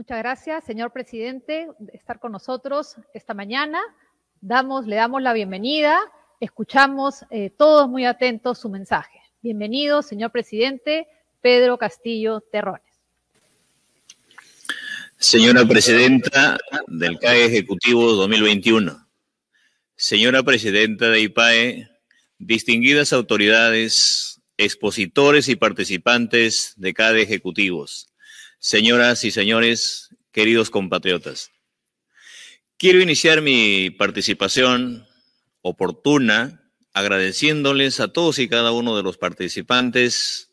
Muchas gracias, señor presidente, de estar con nosotros esta mañana. Damos, le damos la bienvenida. Escuchamos eh, todos muy atentos su mensaje. Bienvenido, señor presidente Pedro Castillo Terrones. Señora presidenta del CAE Ejecutivo 2021. Señora presidenta de IPAE, distinguidas autoridades, expositores y participantes de CAE Ejecutivos señoras y señores, queridos compatriotas. Quiero iniciar mi participación oportuna agradeciéndoles a todos y cada uno de los participantes,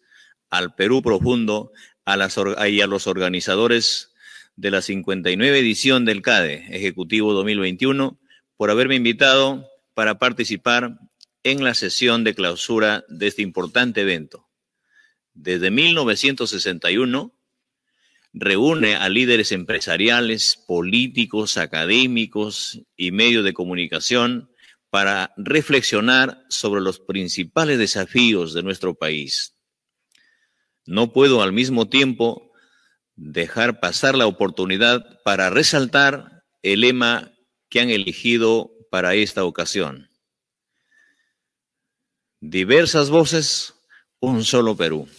al Perú Profundo a las, y a los organizadores de la 59 edición del CADE Ejecutivo 2021 por haberme invitado para participar en la sesión de clausura de este importante evento. Desde 1961, reúne a líderes empresariales, políticos, académicos y medios de comunicación para reflexionar sobre los principales desafíos de nuestro país. No puedo al mismo tiempo dejar pasar la oportunidad para resaltar el lema que han elegido para esta ocasión. Diversas voces, un solo Perú.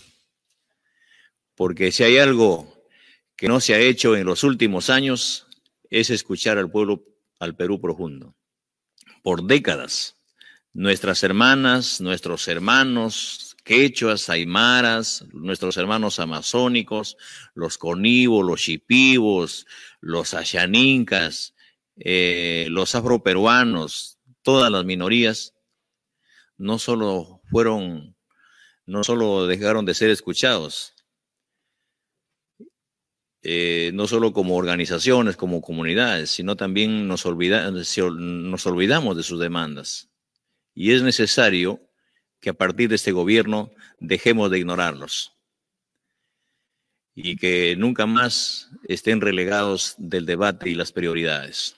Porque si hay algo que no se ha hecho en los últimos años es escuchar al pueblo, al Perú profundo. Por décadas, nuestras hermanas, nuestros hermanos quechuas, aymaras, nuestros hermanos amazónicos, los conivos, los chipivos, los ashanincas, eh, los afroperuanos, todas las minorías, no solo fueron, no solo dejaron de ser escuchados, eh, no solo como organizaciones, como comunidades, sino también nos, nos olvidamos de sus demandas. Y es necesario que a partir de este gobierno dejemos de ignorarlos y que nunca más estén relegados del debate y las prioridades.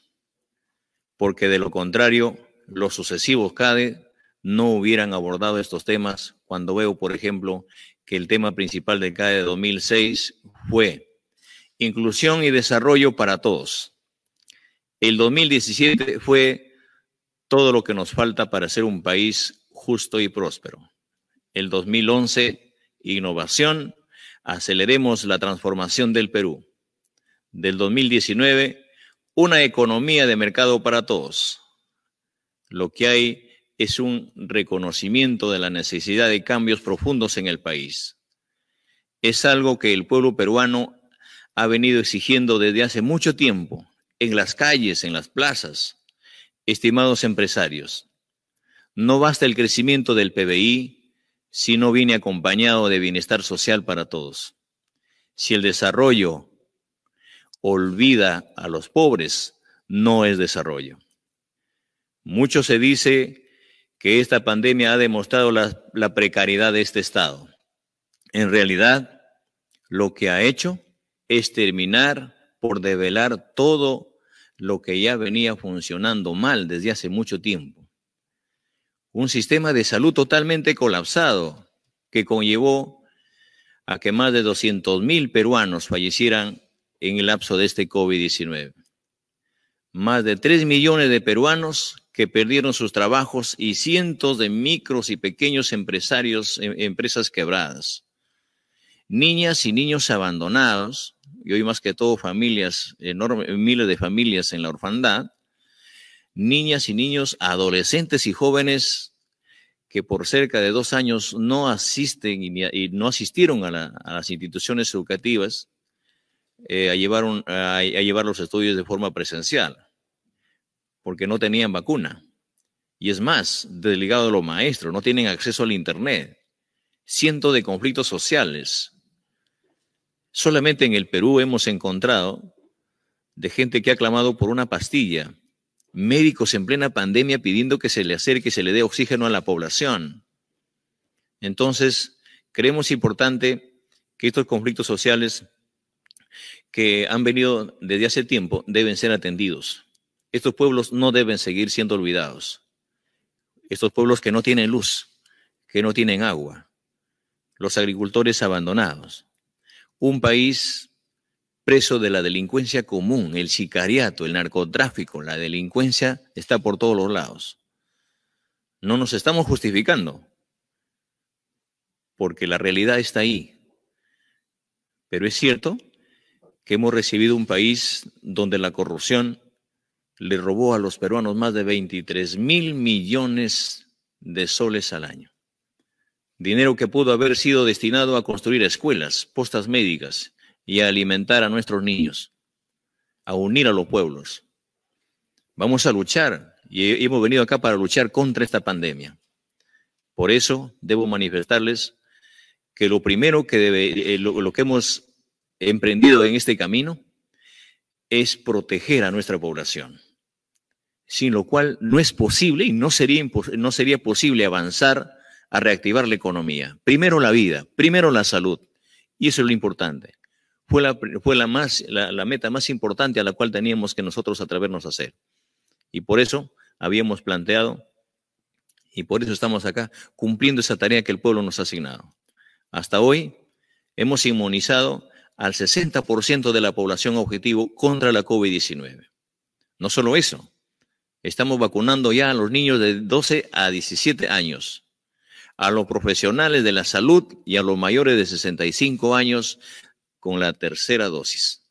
Porque de lo contrario, los sucesivos CADE no hubieran abordado estos temas cuando veo, por ejemplo, que el tema principal del CADE de 2006 fue inclusión y desarrollo para todos. El 2017 fue todo lo que nos falta para ser un país justo y próspero. El 2011, innovación, aceleremos la transformación del Perú. Del 2019, una economía de mercado para todos. Lo que hay es un reconocimiento de la necesidad de cambios profundos en el país. Es algo que el pueblo peruano ha venido exigiendo desde hace mucho tiempo en las calles, en las plazas. Estimados empresarios, no basta el crecimiento del PBI si no viene acompañado de bienestar social para todos. Si el desarrollo olvida a los pobres, no es desarrollo. Mucho se dice que esta pandemia ha demostrado la, la precariedad de este Estado. En realidad, lo que ha hecho es terminar por develar todo lo que ya venía funcionando mal desde hace mucho tiempo. Un sistema de salud totalmente colapsado que conllevó a que más de 200 mil peruanos fallecieran en el lapso de este COVID-19. Más de 3 millones de peruanos que perdieron sus trabajos y cientos de micros y pequeños empresarios, em, empresas quebradas. Niñas y niños abandonados, y hoy más que todo familias, enormes, miles de familias en la orfandad, niñas y niños, adolescentes y jóvenes que por cerca de dos años no asisten y, no asistieron a, las instituciones educativas eh, a, llevar a, llevar los estudios de forma presencial, porque no tenían vacuna. Y es más, delegado de los maestros, no tienen acceso al Internet. Cientos de conflictos sociales, Solamente en el Perú hemos encontrado de gente que ha clamado por una pastilla, médicos en plena pandemia pidiendo que se le acerque, se le dé oxígeno a la población. Entonces, creemos importante que estos conflictos sociales que han venido desde hace tiempo deben ser atendidos. Estos pueblos no deben seguir siendo olvidados. Estos pueblos que no tienen luz, que no tienen agua, los agricultores abandonados, un país preso de la delincuencia común, el sicariato, el narcotráfico, la delincuencia está por todos los lados. No nos estamos justificando, porque la realidad está ahí. Pero es cierto que hemos recibido un país donde la corrupción le robó a los peruanos más de 23 mil millones de soles al año. Dinero que pudo haber sido destinado a construir escuelas, postas médicas y a alimentar a nuestros niños, a unir a los pueblos. Vamos a luchar y hemos venido acá para luchar contra esta pandemia. Por eso debo manifestarles que lo primero que debe, eh, lo, que hemos emprendido en este camino es proteger a nuestra población, sin lo cual no es posible y no sería, no sería posible avanzar a reactivar la economía. Primero la vida, primero la salud, y eso es lo importante. Fue la, fue la, más, la, meta más importante a la cual teníamos que nosotros atrevernos a hacer. Y por eso habíamos planteado, y por eso estamos acá, cumpliendo esa tarea que el pueblo nos ha asignado. Hasta hoy hemos inmunizado al 60% de la población objetivo contra la COVID-19. No solo eso, estamos vacunando ya a los niños de 12 a 17 años, a los profesionales de la salud y a los mayores de 65 años con la tercera dosis.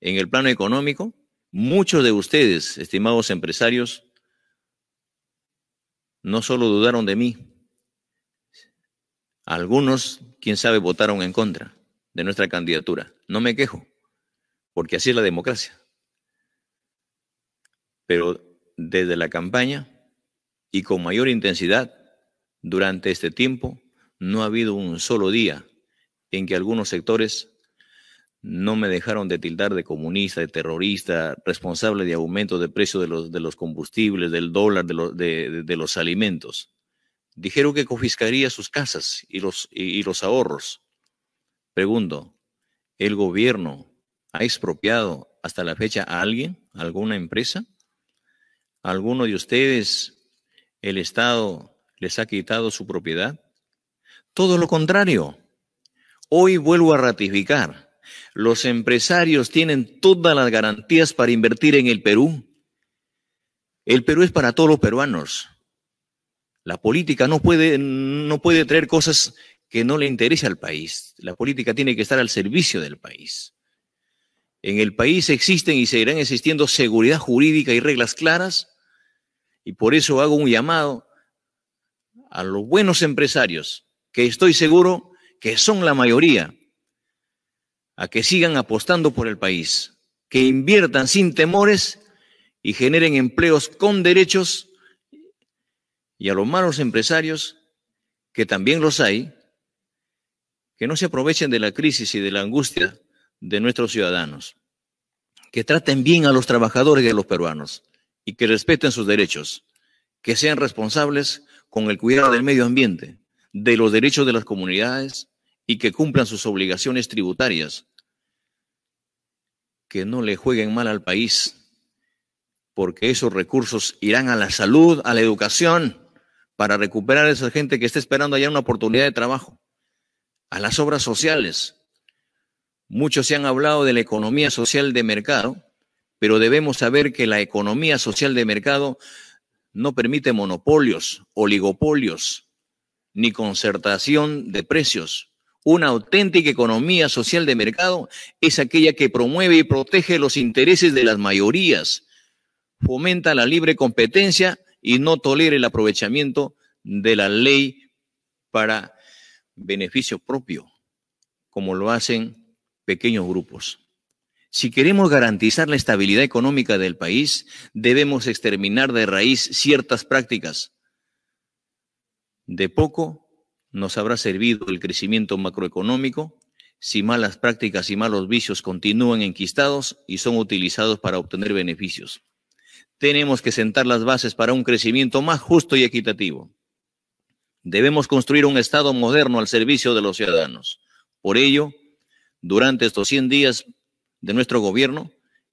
En el plano económico, muchos de ustedes, estimados empresarios, no solo dudaron de mí, algunos, quién sabe, votaron en contra de nuestra candidatura. No me quejo, porque así es la democracia. Pero desde la campaña y con mayor intensidad durante este tiempo, no ha habido un solo día en que algunos sectores no me dejaron de tildar de comunista, de terrorista, responsable de aumento de precio de los, combustibles, del dólar, de, los alimentos. Dijeron que confiscaría sus casas y los, y, los ahorros. Pregunto, ¿el gobierno ha expropiado hasta la fecha a alguien, alguna empresa? alguno de ustedes el Estado les ha quitado su propiedad? Todo lo contrario. Hoy vuelvo a ratificar. Los empresarios tienen todas las garantías para invertir en el Perú. El Perú es para todos los peruanos. La política no puede, no puede traer cosas que no le interese al país. La política tiene que estar al servicio del país. En el país existen y seguirán existiendo seguridad jurídica y reglas claras, y por eso hago un llamado a los buenos empresarios, que estoy seguro que son la mayoría, a que sigan apostando por el país, que inviertan sin temores y generen empleos con derechos y a los malos empresarios, que también los hay, que no se aprovechen de la crisis y de la angustia de nuestros ciudadanos, que traten bien a los trabajadores y a los peruanos y que respeten sus derechos, que sean responsables con el cuidado del medio ambiente, de los derechos de las comunidades y que cumplan sus obligaciones tributarias, que no le jueguen mal al país, porque esos recursos irán a la salud, a la educación, para recuperar a esa gente que está esperando allá una oportunidad de trabajo, a las obras sociales. Muchos se han hablado de la economía social de mercado, pero debemos saber que la economía social de mercado no permite monopolios, oligopolios, ni concertación de precios. Una auténtica economía social de mercado es aquella que promueve y protege los intereses de las mayorías, fomenta la libre competencia y no tolere el aprovechamiento de la ley para beneficio propio, como lo hacen pequeños grupos. Si queremos garantizar la estabilidad económica del país, debemos exterminar de raíz ciertas prácticas. De poco nos habrá servido el crecimiento macroeconómico si malas prácticas y malos vicios continúan enquistados y son utilizados para obtener beneficios tenemos que sentar las bases para un crecimiento más justo y equitativo. Debemos construir un Estado moderno al servicio de los ciudadanos. Por ello, durante estos 100 días de nuestro gobierno,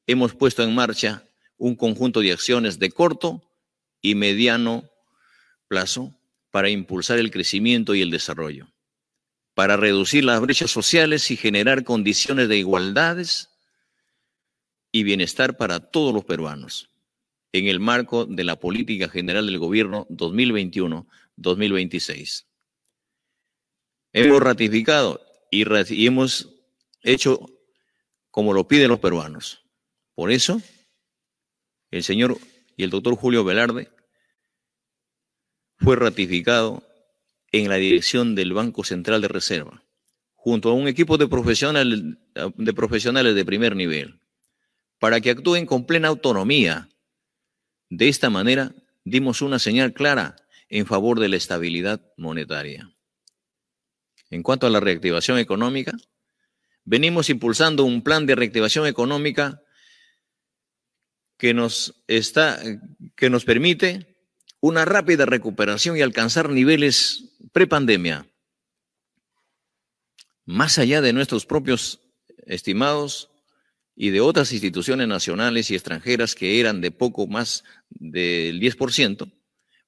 hemos puesto en marcha un conjunto de acciones de corto y mediano plazo para impulsar el crecimiento y el desarrollo, para reducir las brechas sociales y generar condiciones de igualdades y bienestar para todos los peruanos en el marco de la política general del gobierno 2021-2026. Hemos ratificado y, y hemos hecho como lo piden los peruanos. Por eso, el señor y el doctor Julio Velarde fue ratificado en la dirección del Banco Central de Reserva, junto a un equipo de profesionales de, profesionales de primer nivel, para que actúen con plena autonomía. De esta manera, dimos una señal clara en favor de la estabilidad monetaria. En cuanto a la reactivación económica, venimos impulsando un plan de reactivación económica que nos, está, que nos permite una rápida recuperación y alcanzar niveles prepandemia. Más allá de nuestros propios estimados y de otras instituciones nacionales y extranjeras que eran de poco más del 10%,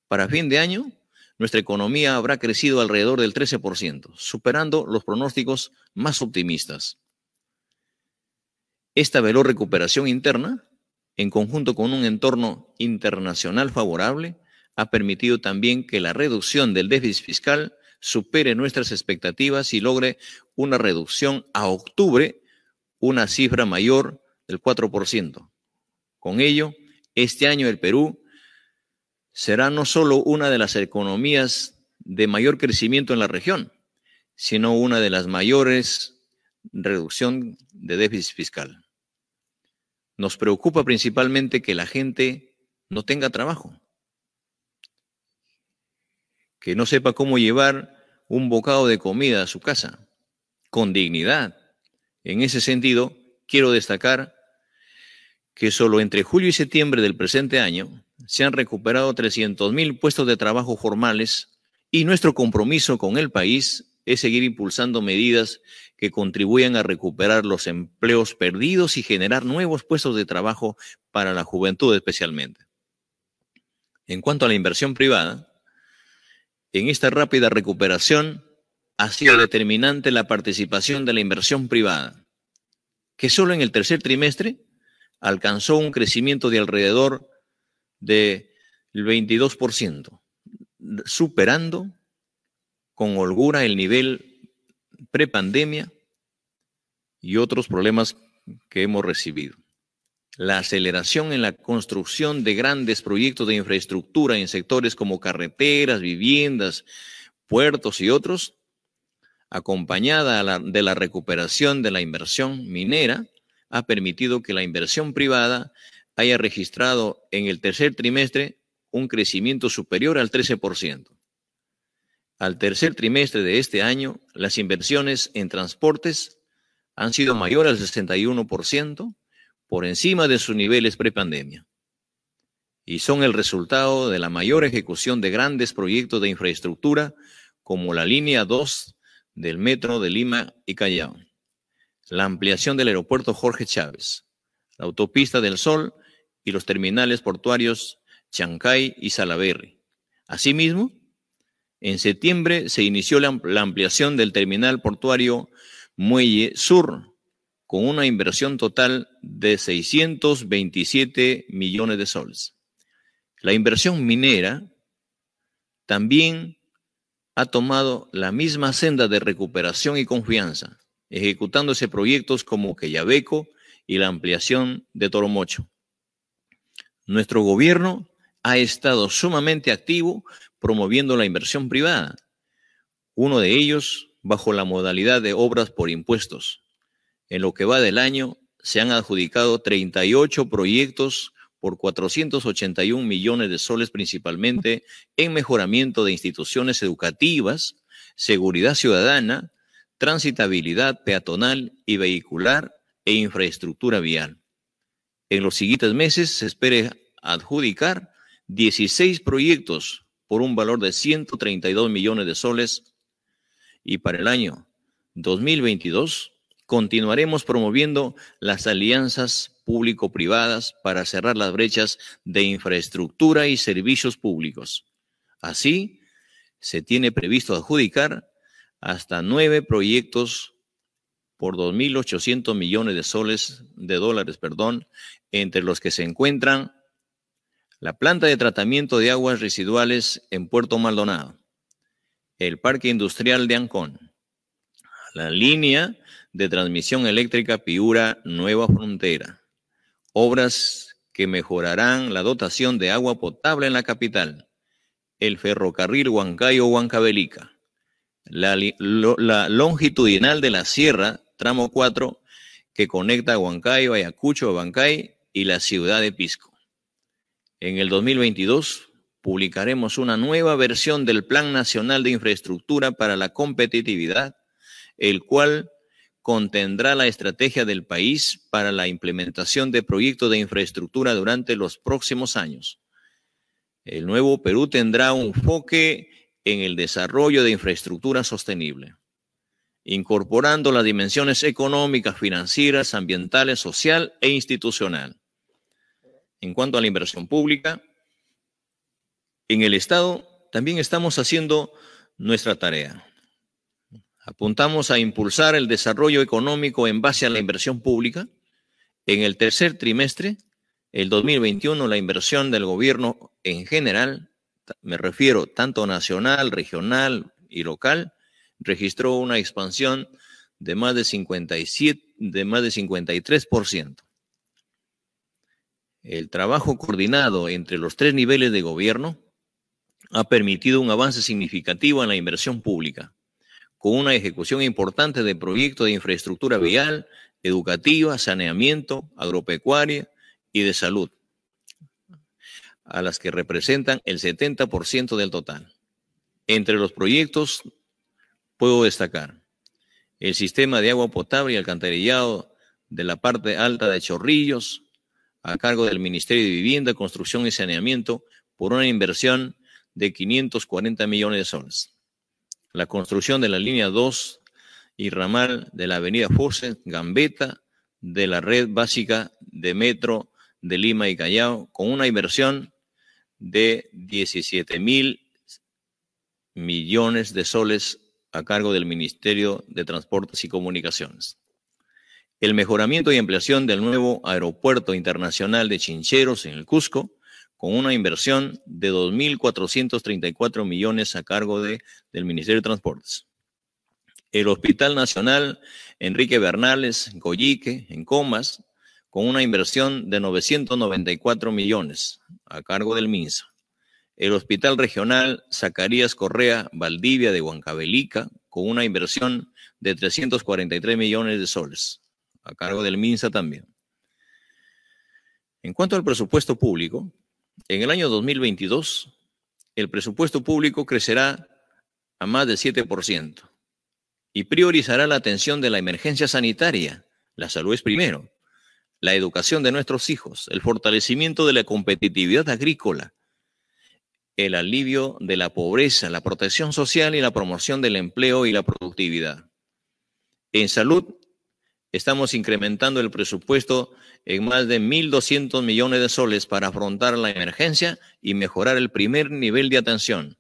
para fin de año nuestra economía habrá crecido alrededor del 13%, superando los pronósticos más optimistas. Esta veloz recuperación interna, en conjunto con un entorno internacional favorable, ha permitido también que la reducción del déficit fiscal supere nuestras expectativas y logre una reducción a octubre, una cifra mayor del 4%. Con ello, este año el Perú será no solo una de las economías de mayor crecimiento en la región, sino una de las mayores reducción de déficit fiscal. Nos preocupa principalmente que la gente no tenga trabajo, que no sepa cómo llevar un bocado de comida a su casa, con dignidad. En ese sentido, quiero destacar que solo entre julio y septiembre del presente año se han recuperado 300.000 puestos de trabajo formales y nuestro compromiso con el país es seguir impulsando medidas que contribuyan a recuperar los empleos perdidos y generar nuevos puestos de trabajo para la juventud especialmente. En cuanto a la inversión privada, en esta rápida recuperación ha sido determinante la participación de la inversión privada, que solo en el tercer trimestre alcanzó un crecimiento de alrededor del 22%, superando con holgura el nivel prepandemia y otros problemas que hemos recibido. La aceleración en la construcción de grandes proyectos de infraestructura en sectores como carreteras, viviendas, puertos y otros, acompañada de la recuperación de la inversión minera, ha permitido que la inversión privada haya registrado en el tercer trimestre un crecimiento superior al 13%. Al tercer trimestre de este año, las inversiones en transportes han sido mayores al 61%, por encima de sus niveles prepandemia, y son el resultado de la mayor ejecución de grandes proyectos de infraestructura como la línea 2 del metro de Lima y Callao, la ampliación del aeropuerto Jorge Chávez, la autopista del Sol y los terminales portuarios Chancay y Salaberry. Asimismo, en septiembre se inició la, ampliación del terminal portuario Muelle Sur, con una inversión total de 627 millones de soles. La inversión minera también ha tomado la misma senda de recuperación y confianza, ejecutándose proyectos como Quellaveco y la ampliación de Toromocho. Nuestro gobierno ha estado sumamente activo promoviendo la inversión privada, uno de ellos bajo la modalidad de obras por impuestos. En lo que va del año, se han adjudicado 38 proyectos por 481 millones de soles principalmente en mejoramiento de instituciones educativas, seguridad ciudadana, transitabilidad peatonal y vehicular e infraestructura vial. En los siguientes meses se espera adjudicar 16 proyectos por un valor de 132 millones de soles y para el año 2022 continuaremos promoviendo las alianzas público-privadas para cerrar las brechas de infraestructura y servicios públicos. Así, se tiene previsto adjudicar hasta nueve proyectos por 2.800 millones de soles, de dólares, perdón, entre los que se encuentran la planta de tratamiento de aguas residuales en Puerto Maldonado, el Parque Industrial de Ancón, la línea de transmisión eléctrica Piura Nueva Frontera, obras que mejorarán la dotación de agua potable en la capital, el ferrocarril Huancayo-Huancavelica, la, la, longitudinal de la sierra, tramo 4, que conecta Huancayo, Ayacucho, Bancay y la ciudad de Pisco. En el 2022 publicaremos una nueva versión del Plan Nacional de Infraestructura para la Competitividad, el cual contendrá la estrategia del país para la implementación de proyectos de infraestructura durante los próximos años. El nuevo Perú tendrá un enfoque en el desarrollo de infraestructura sostenible, incorporando las dimensiones económicas, financieras, ambientales, social e institucional. En cuanto a la inversión pública, en el Estado también estamos haciendo nuestra tarea. Apuntamos a impulsar el desarrollo económico en base a la inversión pública. En el tercer trimestre, el 2021, la inversión del gobierno en general, me refiero tanto nacional, regional y local, registró una expansión de más de 57, de más de 53%. El trabajo coordinado entre los tres niveles de gobierno ha permitido un avance significativo en la inversión pública con una ejecución importante de proyectos de infraestructura vial, educativa, saneamiento, agropecuaria y de salud, a las que representan el 70% del total. Entre los proyectos puedo destacar el sistema de agua potable y alcantarillado de la parte alta de Chorrillos, a cargo del Ministerio de Vivienda, Construcción y Saneamiento, por una inversión de 540 millones de soles. La construcción de la línea 2 y ramal de la avenida Force, Gambetta, de la red básica de metro de Lima y Callao, con una inversión de 17 mil millones de soles a cargo del Ministerio de Transportes y Comunicaciones. El mejoramiento y ampliación del nuevo aeropuerto internacional de Chincheros en el Cusco, con una inversión de 2.434 millones a cargo de, del Ministerio de Transportes. El Hospital Nacional Enrique Bernales, Goyique, en Comas, con una inversión de 994 millones a cargo del MINSA. El Hospital Regional Zacarías Correa Valdivia de Huancavelica, con una inversión de 343 millones de soles, a cargo del MINSA también. En cuanto al presupuesto público, en el año 2022, el presupuesto público crecerá a más del 7% y priorizará la atención de la emergencia sanitaria. La salud es primero. La educación de nuestros hijos, el fortalecimiento de la competitividad agrícola, el alivio de la pobreza, la protección social y la promoción del empleo y la productividad. En salud, estamos incrementando el presupuesto en más de 1.200 millones de soles para afrontar la emergencia y mejorar el primer nivel de atención.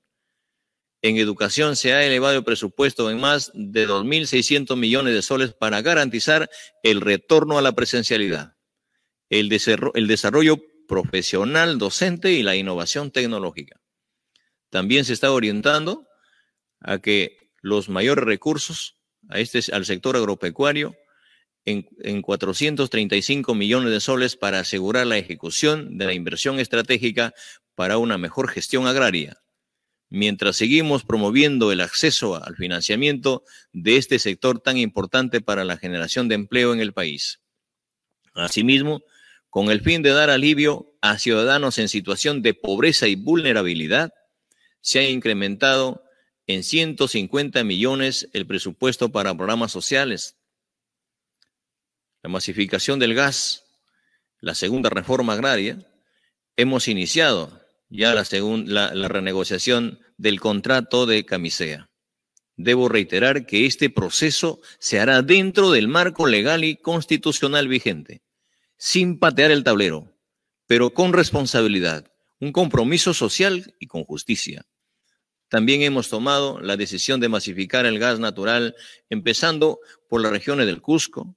En educación se ha elevado el presupuesto en más de 2.600 millones de soles para garantizar el retorno a la presencialidad, el desarrollo profesional docente y la innovación tecnológica. También se está orientando a que los mayores recursos a este, al sector agropecuario en, 435 millones de soles para asegurar la ejecución de la inversión estratégica para una mejor gestión agraria, mientras seguimos promoviendo el acceso al financiamiento de este sector tan importante para la generación de empleo en el país. Asimismo, con el fin de dar alivio a ciudadanos en situación de pobreza y vulnerabilidad, se ha incrementado en 150 millones el presupuesto para programas sociales, la masificación del gas, la segunda reforma agraria, hemos iniciado ya la, renegociación del contrato de camisea. Debo reiterar que este proceso se hará dentro del marco legal y constitucional vigente, sin patear el tablero, pero con responsabilidad, un compromiso social y con justicia. También hemos tomado la decisión de masificar el gas natural, empezando por las regiones del Cusco,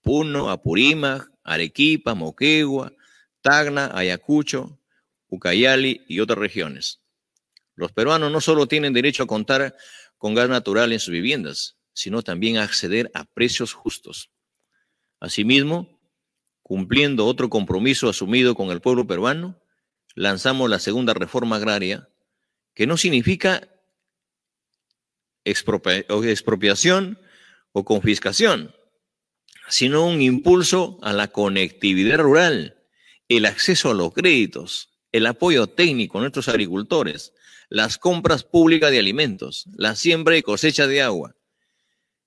Puno, Apurímac, Arequipa, Moquegua, Tacna, Ayacucho, Ucayali y otras regiones. Los peruanos no solo tienen derecho a contar con gas natural en sus viviendas, sino también a acceder a precios justos. Asimismo, cumpliendo otro compromiso asumido con el pueblo peruano, lanzamos la segunda reforma agraria, que no significa expropiación o confiscación, sino un impulso a la conectividad rural, el acceso a los créditos, el apoyo técnico a nuestros agricultores, las compras públicas de alimentos, la siembra y cosecha de agua,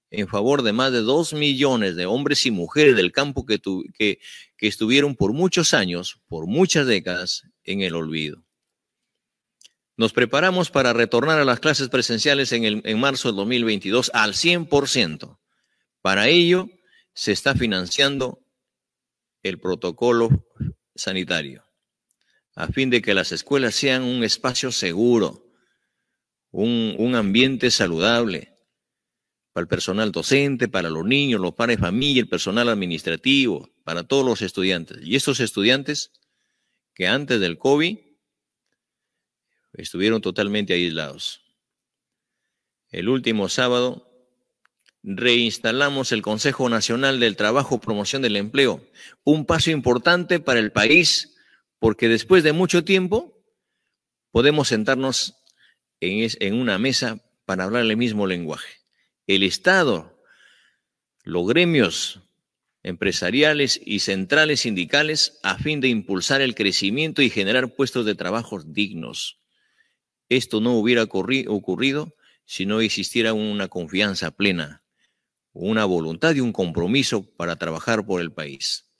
en favor de más de dos millones de hombres y mujeres del campo que, estuvieron por muchos años, por muchas décadas, en el olvido. Nos preparamos para retornar a las clases presenciales en, el, en marzo del 2022 al 100%. Para ello, se está financiando el protocolo sanitario, a fin de que las escuelas sean un espacio seguro, un, un ambiente saludable para el personal docente, para los niños, los padres de familia, el personal administrativo, para todos los estudiantes. Y estos estudiantes que antes del COVID estuvieron totalmente aislados. El último sábado reinstalamos el Consejo Nacional del Trabajo, Promoción del Empleo, un paso importante para el país, porque después de mucho tiempo podemos sentarnos en, una mesa para hablar el mismo lenguaje. El Estado, los gremios empresariales y centrales sindicales a fin de impulsar el crecimiento y generar puestos de trabajo dignos. Esto no hubiera ocurrido si no existiera una confianza plena una voluntad y un compromiso para trabajar por el país.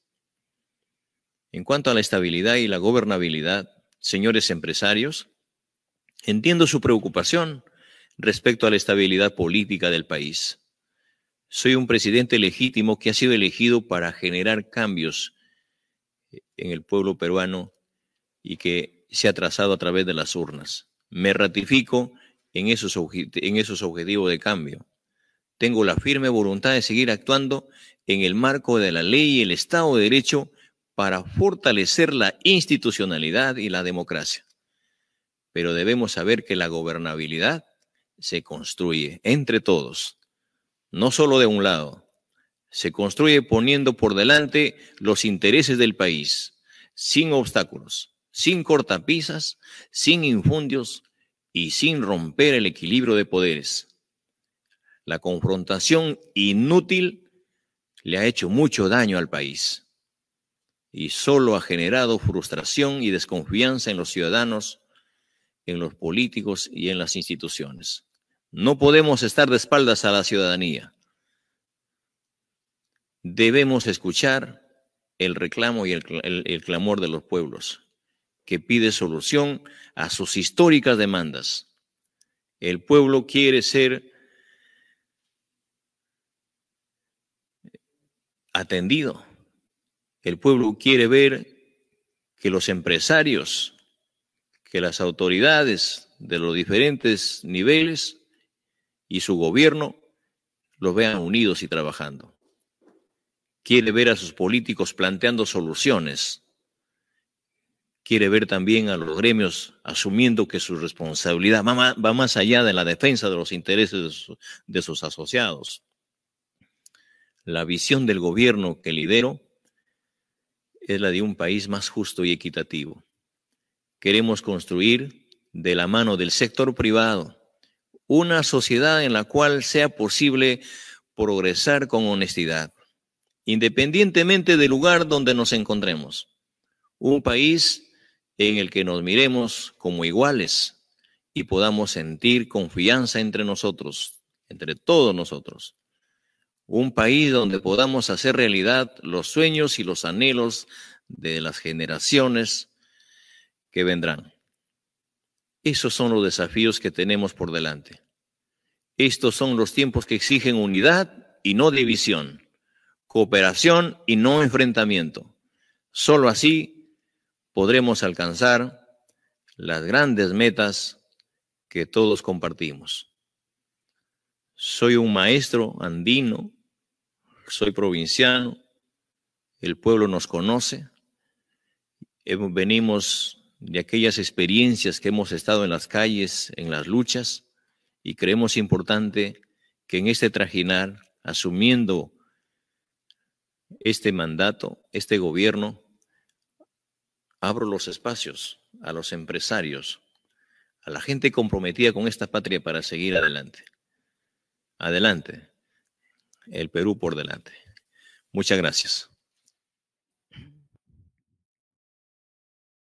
En cuanto a la estabilidad y la gobernabilidad, señores empresarios, entiendo su preocupación respecto a la estabilidad política del país. Soy un presidente legítimo que ha sido elegido para generar cambios en el pueblo peruano y que se ha trazado a través de las urnas. Me ratifico en esos, esos objetivos de cambio. Tengo la firme voluntad de seguir actuando en el marco de la ley y el Estado de Derecho para fortalecer la institucionalidad y la democracia. Pero debemos saber que la gobernabilidad se construye entre todos, no solo de un lado. Se construye poniendo por delante los intereses del país, sin obstáculos, sin cortapisas, sin infundios y sin romper el equilibrio de poderes. La confrontación inútil le ha hecho mucho daño al país y solo ha generado frustración y desconfianza en los ciudadanos, en los políticos y en las instituciones. No podemos estar de espaldas a la ciudadanía. Debemos escuchar el reclamo y el, clamor de los pueblos, que pide solución a sus históricas demandas. El pueblo quiere ser atendido. El pueblo quiere ver que los empresarios, que las autoridades de los diferentes niveles y su gobierno los vean unidos y trabajando. Quiere ver a sus políticos planteando soluciones. Quiere ver también a los gremios asumiendo que su responsabilidad va más allá de la defensa de los intereses de sus asociados la visión del gobierno que lidero es la de un país más justo y equitativo. Queremos construir de la mano del sector privado una sociedad en la cual sea posible progresar con honestidad, independientemente del lugar donde nos encontremos. Un país en el que nos miremos como iguales y podamos sentir confianza entre nosotros, entre todos nosotros un país donde podamos hacer realidad los sueños y los anhelos de las generaciones que vendrán. Esos son los desafíos que tenemos por delante. Estos son los tiempos que exigen unidad y no división, cooperación y no enfrentamiento. Solo así podremos alcanzar las grandes metas que todos compartimos. Soy un maestro andino, soy provinciano, el pueblo nos conoce, venimos de aquellas experiencias que hemos estado en las calles, en las luchas, y creemos importante que en este trajinar, asumiendo este mandato, este gobierno, abro los espacios a los empresarios, a la gente comprometida con esta patria para seguir adelante. Adelante. El Perú por delante. Muchas gracias.